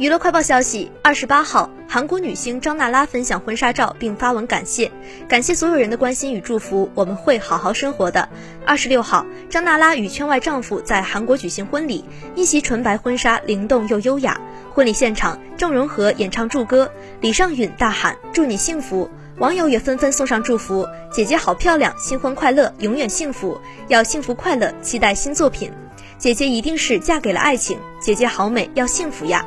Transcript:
娱乐快报消息二十八号韩国女星张娜拉分享婚纱照并发文感谢。感谢所有人的关心与祝福我们会好好生活的。二十六号张娜拉与圈外丈夫在韩国举行婚礼一袭纯白婚纱灵动又优雅。婚礼现场郑容和演唱祝歌李尚允大喊祝你幸福。网友也纷纷送上祝福姐姐好漂亮新婚快乐永远幸福。要幸福快乐期待新作品姐姐一定是嫁给了爱情姐姐好美要幸福呀。